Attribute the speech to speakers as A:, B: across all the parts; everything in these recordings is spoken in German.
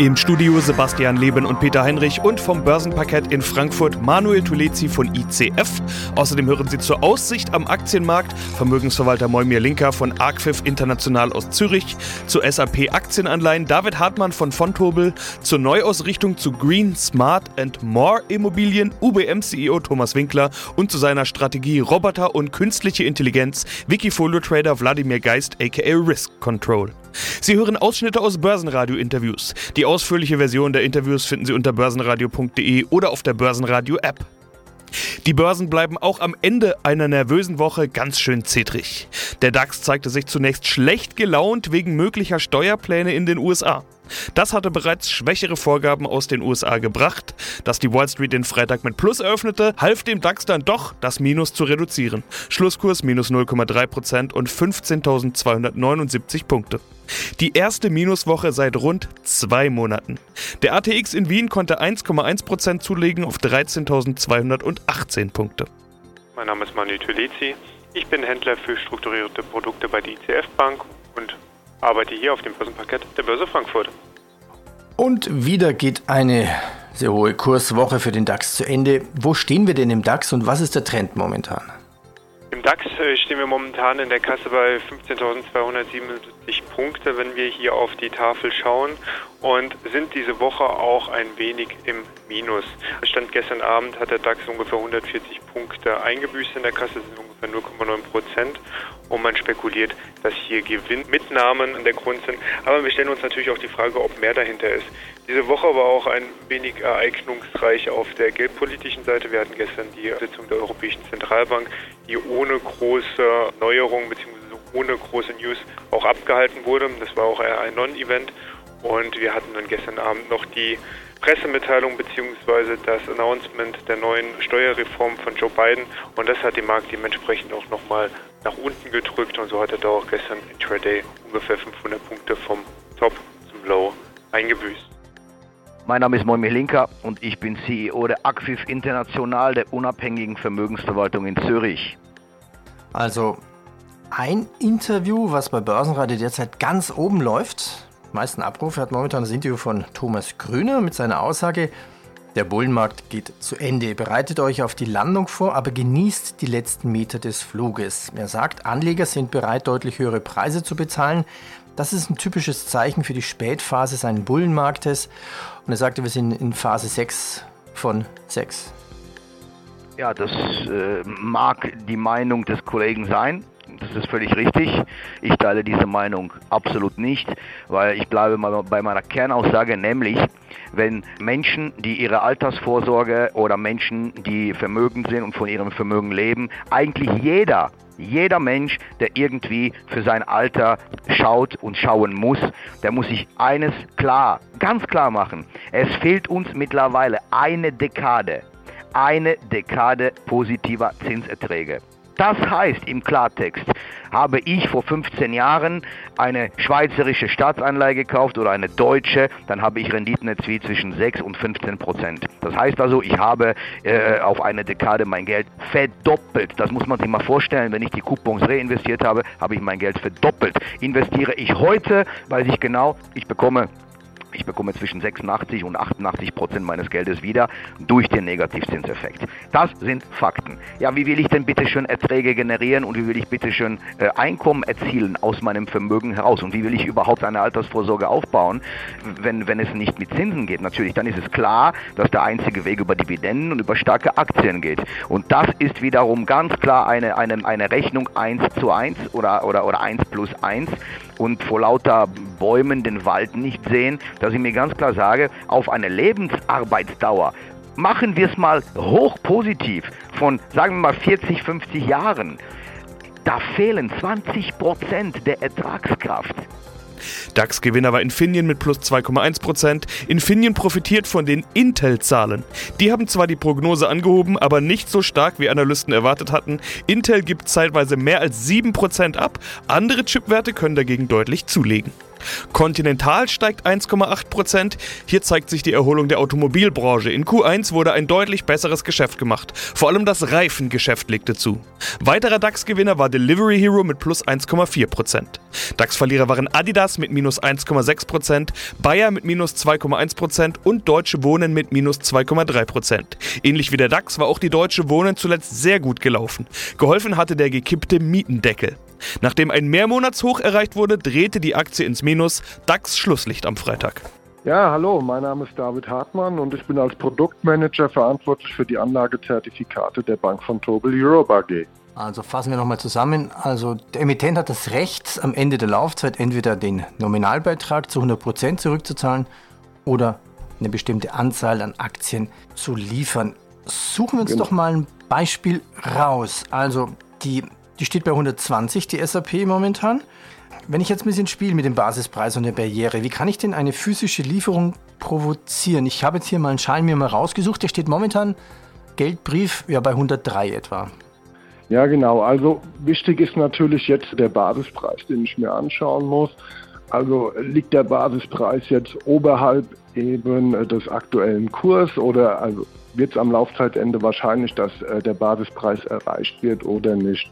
A: Im Studio Sebastian Leben und Peter Heinrich und vom Börsenparkett in Frankfurt Manuel Tulezi von ICF. Außerdem hören Sie zur Aussicht am Aktienmarkt Vermögensverwalter Moimir Linker von Arcfif International aus Zürich, zu SAP Aktienanleihen David Hartmann von Fontobel, zur Neuausrichtung zu Green, Smart and More Immobilien UBM CEO Thomas Winkler und zu seiner Strategie Roboter und künstliche Intelligenz Wikifolio Trader Wladimir Geist aka Risk Control. Sie hören Ausschnitte aus Börsenradio-Interviews. Die ausführliche Version der Interviews finden Sie unter börsenradio.de oder auf der Börsenradio-App. Die Börsen bleiben auch am Ende einer nervösen Woche ganz schön zittrig. Der DAX zeigte sich zunächst schlecht gelaunt wegen möglicher Steuerpläne in den USA. Das hatte bereits schwächere Vorgaben aus den USA gebracht. Dass die Wall Street den Freitag mit Plus eröffnete, half dem DAX dann doch, das Minus zu reduzieren. Schlusskurs minus 0,3% und 15.279 Punkte. Die erste Minuswoche seit rund zwei Monaten. Der ATX in Wien konnte 1,1% zulegen auf 13.218 Punkte.
B: Mein Name ist Manu Tulezi. Ich bin Händler für strukturierte Produkte bei der ICF Bank und arbeite hier auf dem Börsenparkett der Börse Frankfurt.
C: Und wieder geht eine sehr hohe Kurswoche für den DAX zu Ende. Wo stehen wir denn im DAX und was ist der Trend momentan?
B: DAX äh, stehen wir momentan in der Kasse bei 15.277 Punkte, wenn wir hier auf die Tafel schauen und sind diese Woche auch ein wenig im Minus. Stand gestern Abend hat der DAX ungefähr 140 Punkte eingebüßt in der Kasse, sind ungefähr 0,9 Prozent und man spekuliert, dass hier Gewinnmitnahmen an der Grund sind. Aber wir stellen uns natürlich auch die Frage, ob mehr dahinter ist. Diese Woche war auch ein wenig ereignungsreich auf der geldpolitischen Seite. Wir hatten gestern die Sitzung der Europäischen Zentralbank, die ohne große Neuerungen bzw. ohne große News auch abgehalten wurde. Das war auch eher ein Non-Event. Und wir hatten dann gestern Abend noch die Pressemitteilung bzw. das Announcement der neuen Steuerreform von Joe Biden und das hat den Markt dementsprechend auch nochmal nach unten gedrückt und so hat er da auch gestern Intraday ungefähr 500 Punkte vom Top zum Low eingebüßt.
D: Mein Name ist Moimir Linker und ich bin CEO der Acquif International, der unabhängigen Vermögensverwaltung in Zürich.
C: Also ein Interview, was bei Börsenradio derzeit ganz oben läuft, meisten Abrufe hat momentan das Interview von Thomas Grüner mit seiner Aussage, der Bullenmarkt geht zu Ende. Bereitet euch auf die Landung vor, aber genießt die letzten Meter des Fluges. Er sagt, Anleger sind bereit, deutlich höhere Preise zu bezahlen. Das ist ein typisches Zeichen für die Spätphase seines Bullenmarktes. Und er sagte, wir sind in Phase 6 von 6.
D: Ja, das äh, mag die Meinung des Kollegen sein. Das ist völlig richtig. Ich teile diese Meinung absolut nicht, weil ich bleibe mal bei meiner Kernaussage, nämlich wenn Menschen, die ihre Altersvorsorge oder Menschen, die vermögend sind und von ihrem Vermögen leben, eigentlich jeder jeder Mensch, der irgendwie für sein Alter schaut und schauen muss, der muss sich eines klar, ganz klar machen. Es fehlt uns mittlerweile eine Dekade. Eine Dekade positiver Zinserträge. Das heißt im Klartext, habe ich vor 15 Jahren eine schweizerische Staatsanleihe gekauft oder eine deutsche, dann habe ich Renditen erzielt zwischen 6 und 15 Prozent. Das heißt also, ich habe äh, auf eine Dekade mein Geld verdoppelt. Das muss man sich mal vorstellen. Wenn ich die Coupons reinvestiert habe, habe ich mein Geld verdoppelt. Investiere ich heute, weiß ich genau, ich bekomme ich bekomme zwischen 86 und 88 Prozent meines Geldes wieder durch den Negativzinseffekt. Das sind Fakten. Ja, wie will ich denn bitte schön Erträge generieren und wie will ich bitte schön äh, Einkommen erzielen aus meinem Vermögen heraus und wie will ich überhaupt eine Altersvorsorge aufbauen, wenn, wenn es nicht mit Zinsen geht? Natürlich, dann ist es klar, dass der einzige Weg über Dividenden und über starke Aktien geht. Und das ist wiederum ganz klar eine, eine, eine Rechnung 1 zu 1 oder, oder, oder 1 plus 1 und vor lauter Bäumen den Wald nicht sehen, dass ich mir ganz klar sage, auf eine Lebensarbeitsdauer machen wir es mal hoch positiv von, sagen wir mal, 40, 50 Jahren. Da fehlen 20 Prozent der Ertragskraft.
A: DAX-Gewinner war Infineon mit plus 2,1%. Infineon profitiert von den Intel-Zahlen. Die haben zwar die Prognose angehoben, aber nicht so stark, wie Analysten erwartet hatten. Intel gibt zeitweise mehr als 7% ab, andere Chipwerte können dagegen deutlich zulegen. Continental steigt 1,8%. Hier zeigt sich die Erholung der Automobilbranche. In Q1 wurde ein deutlich besseres Geschäft gemacht. Vor allem das Reifengeschäft legte zu. Weiterer DAX-Gewinner war Delivery Hero mit plus 1,4%. DAX-Verlierer waren Adidas mit minus 1,6%, Bayer mit minus 2,1% und Deutsche Wohnen mit minus 2,3%. Ähnlich wie der DAX war auch die Deutsche Wohnen zuletzt sehr gut gelaufen. Geholfen hatte der gekippte Mietendeckel. Nachdem ein Mehrmonatshoch erreicht wurde, drehte die Aktie ins Minus. DAX Schlusslicht am Freitag.
E: Ja, hallo, mein Name ist David Hartmann und ich bin als Produktmanager verantwortlich für die Anlagezertifikate der Bank von Tobel Europe AG.
C: Also fassen wir nochmal zusammen. Also der Emittent hat das Recht, am Ende der Laufzeit entweder den Nominalbeitrag zu 100% zurückzuzahlen oder eine bestimmte Anzahl an Aktien zu liefern. Suchen wir uns genau. doch mal ein Beispiel raus. Also die die steht bei 120, die SAP momentan. Wenn ich jetzt ein bisschen spiele mit dem Basispreis und der Barriere, wie kann ich denn eine physische Lieferung provozieren? Ich habe jetzt hier mal einen Schein mir mal rausgesucht, der steht momentan Geldbrief ja bei 103 etwa.
E: Ja, genau. Also wichtig ist natürlich jetzt der Basispreis, den ich mir anschauen muss. Also liegt der Basispreis jetzt oberhalb eben des aktuellen Kurs oder also wird es am Laufzeitende wahrscheinlich, dass äh, der Basispreis erreicht wird oder nicht.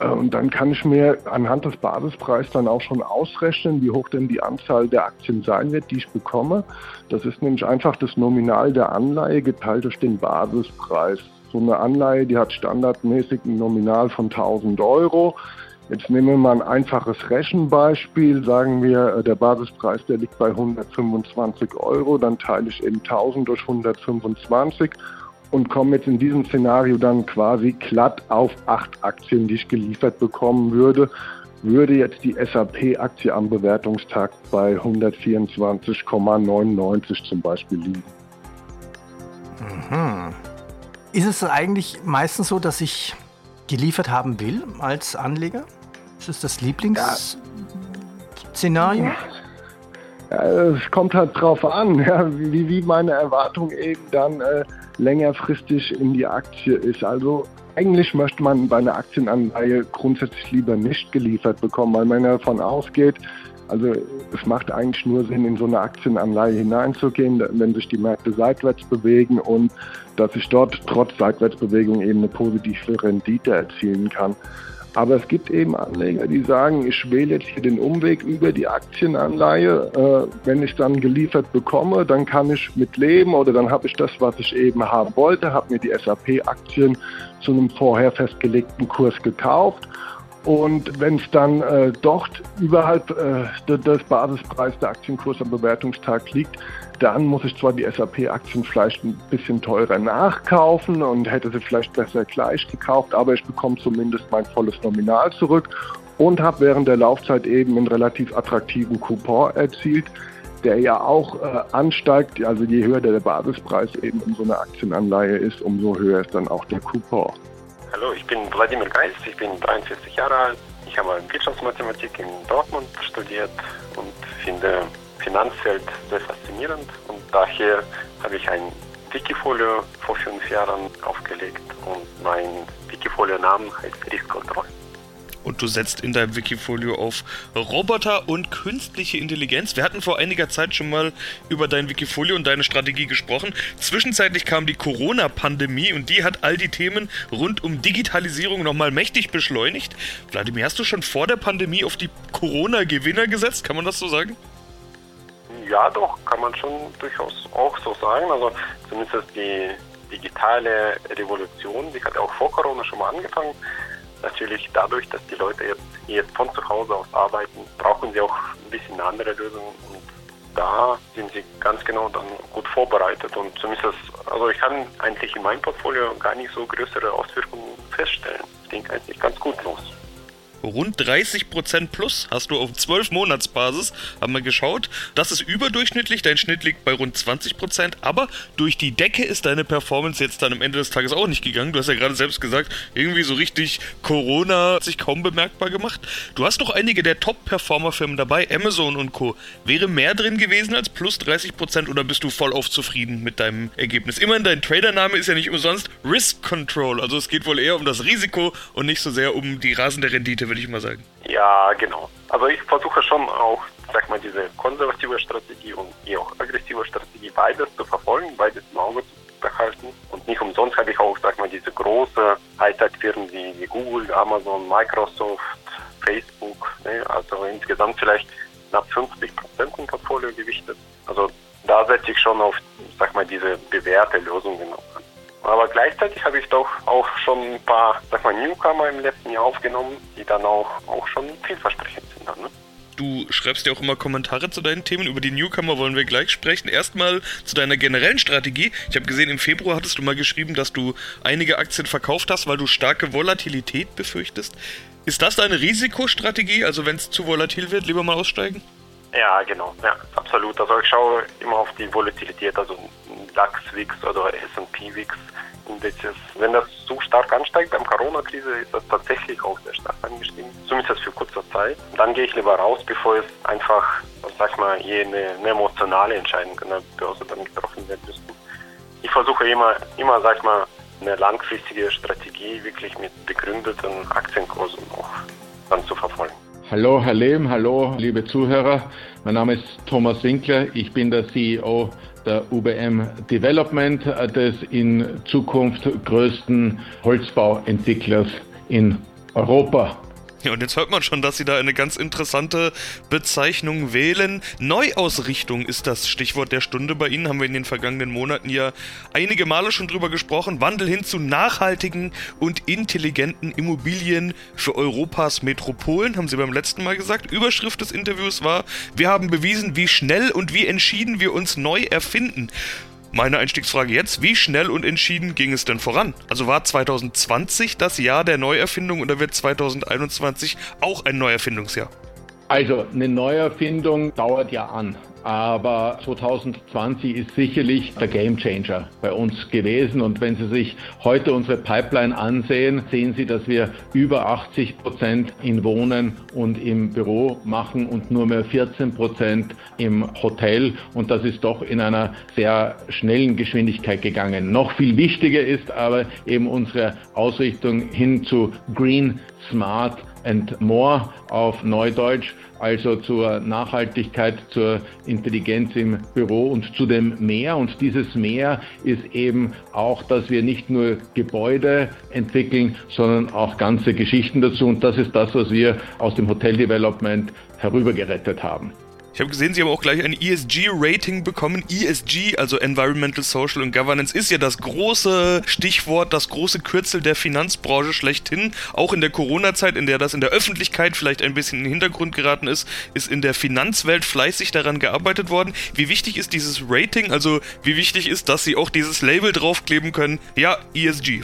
E: Äh, und dann kann ich mir anhand des Basispreises dann auch schon ausrechnen, wie hoch denn die Anzahl der Aktien sein wird, die ich bekomme. Das ist nämlich einfach das Nominal der Anleihe geteilt durch den Basispreis. So eine Anleihe, die hat standardmäßig ein Nominal von 1000 Euro. Jetzt nehmen wir mal ein einfaches Rechenbeispiel. Sagen wir, äh, der Basispreis, der liegt bei 125 Euro. Dann teile ich eben 1000 durch 125 und komme jetzt in diesem Szenario dann quasi glatt auf acht Aktien, die ich geliefert bekommen würde, würde jetzt die SAP-Aktie am Bewertungstag bei 124,99 zum Beispiel liegen.
C: Mhm. Ist es eigentlich meistens so, dass ich geliefert haben will als Anleger? Ist es das Lieblingsszenario? Ja.
E: Ja, es kommt halt drauf an, ja, wie, wie meine Erwartung eben dann äh, längerfristig in die Aktie ist. Also eigentlich möchte man bei einer Aktienanleihe grundsätzlich lieber nicht geliefert bekommen, weil man davon ausgeht, also es macht eigentlich nur Sinn, in so eine Aktienanleihe hineinzugehen, wenn sich die Märkte seitwärts bewegen und dass ich dort trotz Seitwärtsbewegung eben eine positive Rendite erzielen kann. Aber es gibt eben Anleger, die sagen, ich wähle jetzt hier den Umweg über die Aktienanleihe. Äh, wenn ich dann geliefert bekomme, dann kann ich mit leben oder dann habe ich das, was ich eben haben wollte, habe mir die SAP-Aktien zu einem vorher festgelegten Kurs gekauft. Und wenn es dann äh, dort überhalb äh, des Basispreises der Aktienkurs am Bewertungstag liegt, dann muss ich zwar die SAP-Aktien vielleicht ein bisschen teurer nachkaufen und hätte sie vielleicht besser gleich gekauft, aber ich bekomme zumindest mein volles Nominal zurück und habe während der Laufzeit eben einen relativ attraktiven Coupon erzielt, der ja auch äh, ansteigt. Also je höher der Basispreis eben in so einer Aktienanleihe ist, umso höher ist dann auch der Coupon.
F: Hallo, ich bin Wladimir Geist, ich bin 43 Jahre alt. Ich habe Wirtschaftsmathematik in Dortmund studiert und finde Finanzfeld sehr faszinierend und daher habe ich ein Wikifolio vor fünf Jahren aufgelegt und mein Wikifolio-Name heißt Riskkontroll.
A: Und du setzt in deinem Wikifolio auf Roboter und künstliche Intelligenz. Wir hatten vor einiger Zeit schon mal über dein Wikifolio und deine Strategie gesprochen. Zwischenzeitlich kam die Corona-Pandemie und die hat all die Themen rund um Digitalisierung nochmal mächtig beschleunigt. Wladimir, hast du schon vor der Pandemie auf die Corona-Gewinner gesetzt? Kann man das so sagen?
F: Ja, doch, kann man schon durchaus auch so sagen. Also zumindest die digitale Revolution, die hat auch vor Corona schon mal angefangen. Natürlich dadurch, dass die Leute jetzt, jetzt von zu Hause aus arbeiten, brauchen sie auch ein bisschen andere Lösung und da sind sie ganz genau dann gut vorbereitet und zumindest, also ich kann eigentlich in meinem Portfolio gar nicht so größere Auswirkungen feststellen. Es ging eigentlich ganz gut los.
A: Rund 30% plus hast du auf 12 Monatsbasis, haben wir geschaut. Das ist überdurchschnittlich, dein Schnitt liegt bei rund 20%, aber durch die Decke ist deine Performance jetzt dann am Ende des Tages auch nicht gegangen. Du hast ja gerade selbst gesagt, irgendwie so richtig Corona hat sich kaum bemerkbar gemacht. Du hast doch einige der Top-Performer-Firmen dabei, Amazon und Co. Wäre mehr drin gewesen als plus 30% oder bist du voll auf zufrieden mit deinem Ergebnis? Immerhin, dein Tradername ist ja nicht umsonst Risk Control, also es geht wohl eher um das Risiko und nicht so sehr um die rasende Rendite, würde ich mal sagen.
F: Ja, genau. Also ich versuche schon auch, sag mal, diese konservative Strategie und die auch aggressive Strategie beides zu verfolgen, beides im Auge zu behalten. Und nicht umsonst habe ich auch, sag mal, diese große Hightech-Firmen wie, Google, Amazon, Microsoft, Facebook, ne? also insgesamt vielleicht knapp 50 Prozent im Portfolio gewichtet. Also da setze ich schon auf, sag mal, diese bewährte Lösungen an. Aber gleichzeitig habe ich doch auch schon ein paar, sag mal, Newcomer im letzten Jahr aufgenommen, die dann auch, auch schon vielversprechend sind. Dann, ne?
A: Du schreibst ja auch immer Kommentare zu deinen Themen. Über die Newcomer wollen wir gleich sprechen. Erstmal zu deiner generellen Strategie. Ich habe gesehen, im Februar hattest du mal geschrieben, dass du einige Aktien verkauft hast, weil du starke Volatilität befürchtest. Ist das deine Risikostrategie? Also wenn es zu volatil wird, lieber mal aussteigen?
F: Ja, genau. Ja, absolut. Also ich schaue immer auf die Volatilität, also DAX, WIX oder S&P WIX Indizes. Wenn das zu stark ansteigt, beim Corona-Krise ist das tatsächlich auch sehr stark angestiegen, zumindest für kurze Zeit. Dann gehe ich lieber raus, bevor es einfach, sag mal, eine, eine emotionale Entscheidung an der Börse dann getroffen werden müsste. Ich versuche immer, immer, sag mal, eine langfristige Strategie wirklich mit begründeten Aktienkursen auch dann zu verfolgen.
G: Hallo, Herr Lehm, hallo, liebe Zuhörer. Mein Name ist Thomas Winkler. Ich bin der CEO der UBM Development, des in Zukunft größten Holzbauentwicklers in Europa.
A: Ja, und jetzt hört man schon, dass Sie da eine ganz interessante Bezeichnung wählen. Neuausrichtung ist das Stichwort der Stunde bei Ihnen. Haben wir in den vergangenen Monaten ja einige Male schon drüber gesprochen. Wandel hin zu nachhaltigen und intelligenten Immobilien für Europas Metropolen, haben Sie beim letzten Mal gesagt. Überschrift des Interviews war, wir haben bewiesen, wie schnell und wie entschieden wir uns neu erfinden. Meine Einstiegsfrage jetzt, wie schnell und entschieden ging es denn voran? Also war 2020 das Jahr der Neuerfindung oder wird 2021 auch ein Neuerfindungsjahr?
G: Also eine Neuerfindung dauert ja an. Aber 2020 ist sicherlich der Gamechanger bei uns gewesen. Und wenn Sie sich heute unsere Pipeline ansehen, sehen Sie, dass wir über 80 Prozent in Wohnen und im Büro machen und nur mehr 14 Prozent im Hotel. Und das ist doch in einer sehr schnellen Geschwindigkeit gegangen. Noch viel wichtiger ist aber eben unsere Ausrichtung hin zu Green, Smart and More auf Neudeutsch also zur Nachhaltigkeit, zur Intelligenz im Büro und zu dem Mehr. Und dieses Mehr ist eben auch, dass wir nicht nur Gebäude entwickeln, sondern auch ganze Geschichten dazu. Und das ist das, was wir aus dem Hotel Development herübergerettet haben.
A: Ich habe gesehen, Sie haben auch gleich ein ESG-Rating bekommen. ESG, also Environmental, Social und Governance, ist ja das große Stichwort, das große Kürzel der Finanzbranche schlechthin. Auch in der Corona-Zeit, in der das in der Öffentlichkeit vielleicht ein bisschen in den Hintergrund geraten ist, ist in der Finanzwelt fleißig daran gearbeitet worden. Wie wichtig ist dieses Rating? Also wie wichtig ist, dass Sie auch dieses Label draufkleben können? Ja, ESG.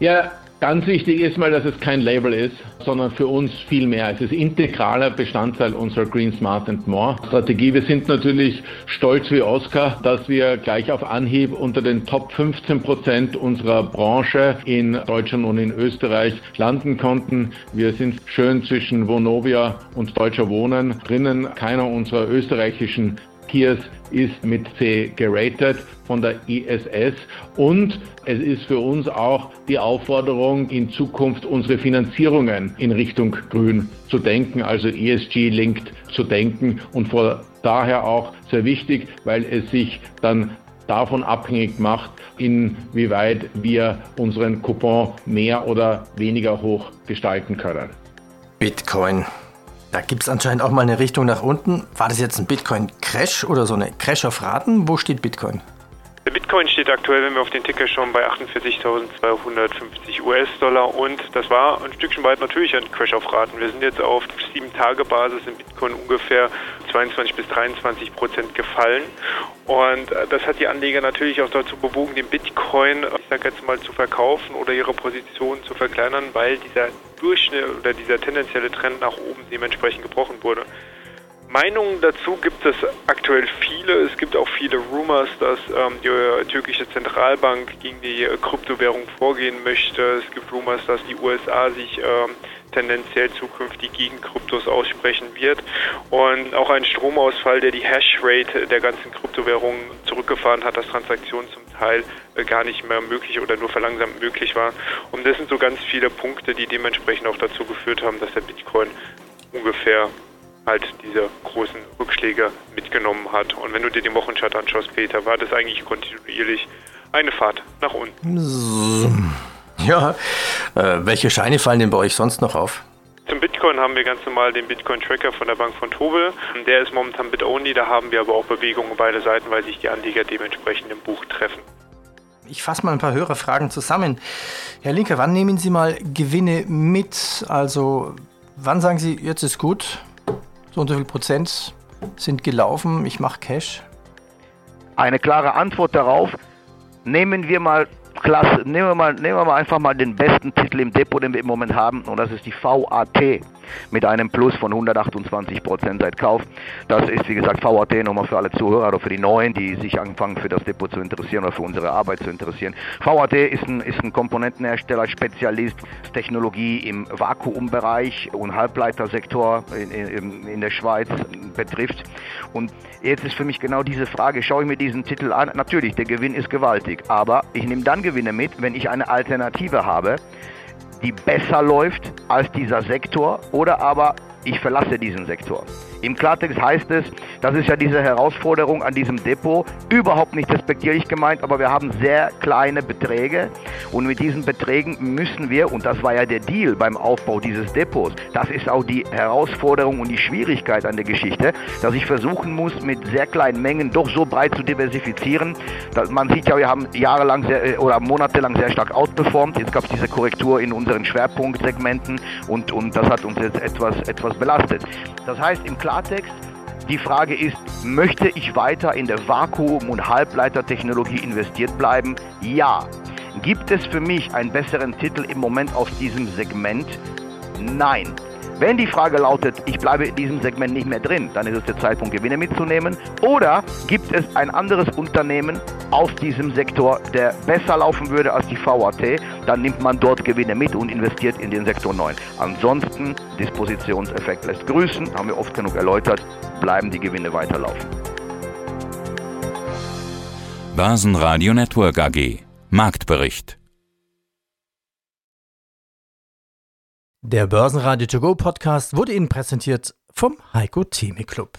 G: Ja, Ganz wichtig ist mal, dass es kein Label ist, sondern für uns viel mehr. Es ist integraler Bestandteil unserer Green Smart and More Strategie. Wir sind natürlich stolz wie Oscar, dass wir gleich auf Anhieb unter den Top 15 Prozent unserer Branche in Deutschland und in Österreich landen konnten. Wir sind schön zwischen Vonovia und Deutscher Wohnen drinnen. Keiner unserer österreichischen Peers ist mit C geratet von der ISS und es ist für uns auch die Aufforderung, in Zukunft unsere Finanzierungen in Richtung Grün zu denken, also ESG-linked zu denken und vor daher auch sehr wichtig, weil es sich dann davon abhängig macht, inwieweit wir unseren Coupon mehr oder weniger hoch gestalten können.
C: Bitcoin. Da gibt es anscheinend auch mal eine Richtung nach unten. War das jetzt ein Bitcoin-Crash oder so eine Crash auf Raten? Wo steht Bitcoin?
B: Bitcoin steht aktuell, wenn wir auf den Ticker schauen, bei 48.250 US-Dollar und das war ein Stückchen weit natürlich ein Crash auf Raten. Wir sind jetzt auf 7-Tage-Basis in Bitcoin ungefähr 22 bis 23 Prozent gefallen und äh, das hat die Anleger natürlich auch dazu bewogen, den Bitcoin, ich sage jetzt mal, zu verkaufen oder ihre Position zu verkleinern, weil dieser Durchschnitt oder dieser tendenzielle Trend nach oben dementsprechend gebrochen wurde. Meinungen dazu gibt es aktuell viele. Es gibt auch viele Rumors, dass ähm, die türkische Zentralbank gegen die äh, Kryptowährung vorgehen möchte. Es gibt Rumors, dass die USA sich ähm, tendenziell zukünftig gegen Kryptos aussprechen wird. Und auch ein Stromausfall, der die Hashrate der ganzen Kryptowährungen zurückgefahren hat, dass Transaktionen zum Teil äh, gar nicht mehr möglich oder nur verlangsamt möglich waren. Und das sind so ganz viele Punkte, die dementsprechend auch dazu geführt haben, dass der Bitcoin ungefähr halt diese großen Rückschläge mitgenommen hat. Und wenn du dir den Wochenchart anschaust, Peter, war das eigentlich kontinuierlich eine Fahrt nach unten.
C: Ja, äh, welche Scheine fallen denn bei euch sonst noch auf?
B: Zum Bitcoin haben wir ganz normal den Bitcoin-Tracker von der Bank von Tobel. Der ist momentan Bit-Only, da haben wir aber auch Bewegungen beide Seiten, weil sich die Anleger dementsprechend im Buch treffen.
C: Ich fasse mal ein paar Hörerfragen zusammen. Herr Linker, wann nehmen Sie mal Gewinne mit? Also, wann sagen Sie, jetzt ist gut? So und so viel Prozent sind gelaufen, ich mache Cash?
D: Eine klare Antwort darauf. Nehmen wir mal Klasse, nehmen wir mal, nehmen wir mal einfach mal den besten Titel im Depot, den wir im Moment haben, und das ist die VAT mit einem Plus von 128 Prozent seit Kauf. Das ist, wie gesagt, VAT nochmal für alle Zuhörer oder für die Neuen, die sich anfangen für das Depot zu interessieren oder für unsere Arbeit zu interessieren. VAT ist ein, ist ein Komponentenhersteller, Spezialist, Technologie im Vakuumbereich und Halbleitersektor in, in, in der Schweiz betrifft. Und jetzt ist für mich genau diese Frage, schaue ich mir diesen Titel an, natürlich, der Gewinn ist gewaltig, aber ich nehme dann Gewinne mit, wenn ich eine Alternative habe, die besser läuft als dieser Sektor oder aber ich verlasse diesen Sektor. Im Klartext heißt es, das ist ja diese Herausforderung an diesem Depot, überhaupt nicht respektierlich gemeint, aber wir haben sehr kleine Beträge und mit diesen Beträgen müssen wir, und das war ja der Deal beim Aufbau dieses Depots, das ist auch die Herausforderung und die Schwierigkeit an der Geschichte, dass ich versuchen muss, mit sehr kleinen Mengen doch so breit zu diversifizieren. Man sieht ja, wir haben jahrelang sehr, äh, oder monatelang sehr stark outperformt. Jetzt gab es diese Korrektur in unseren Schwerpunktsegmenten und, und das hat uns jetzt etwas, etwas belastet. Das heißt im Klartext, die Frage ist, möchte ich weiter in der Vakuum- und Halbleitertechnologie investiert bleiben? Ja. Gibt es für mich einen besseren Titel im Moment aus diesem Segment? Nein. Wenn die Frage lautet, ich bleibe in diesem Segment nicht mehr drin, dann ist es der Zeitpunkt, Gewinne mitzunehmen. Oder gibt es ein anderes Unternehmen aus diesem Sektor, der besser laufen würde als die VAT, dann nimmt man dort Gewinne mit und investiert in den Sektor 9. Ansonsten, Dispositionseffekt lässt grüßen, haben wir oft genug erläutert, bleiben die Gewinne weiterlaufen.
H: Börsenradio Network AG Marktbericht
C: Der Börsenradio To Go Podcast wurde Ihnen präsentiert vom Heiko Theme Club.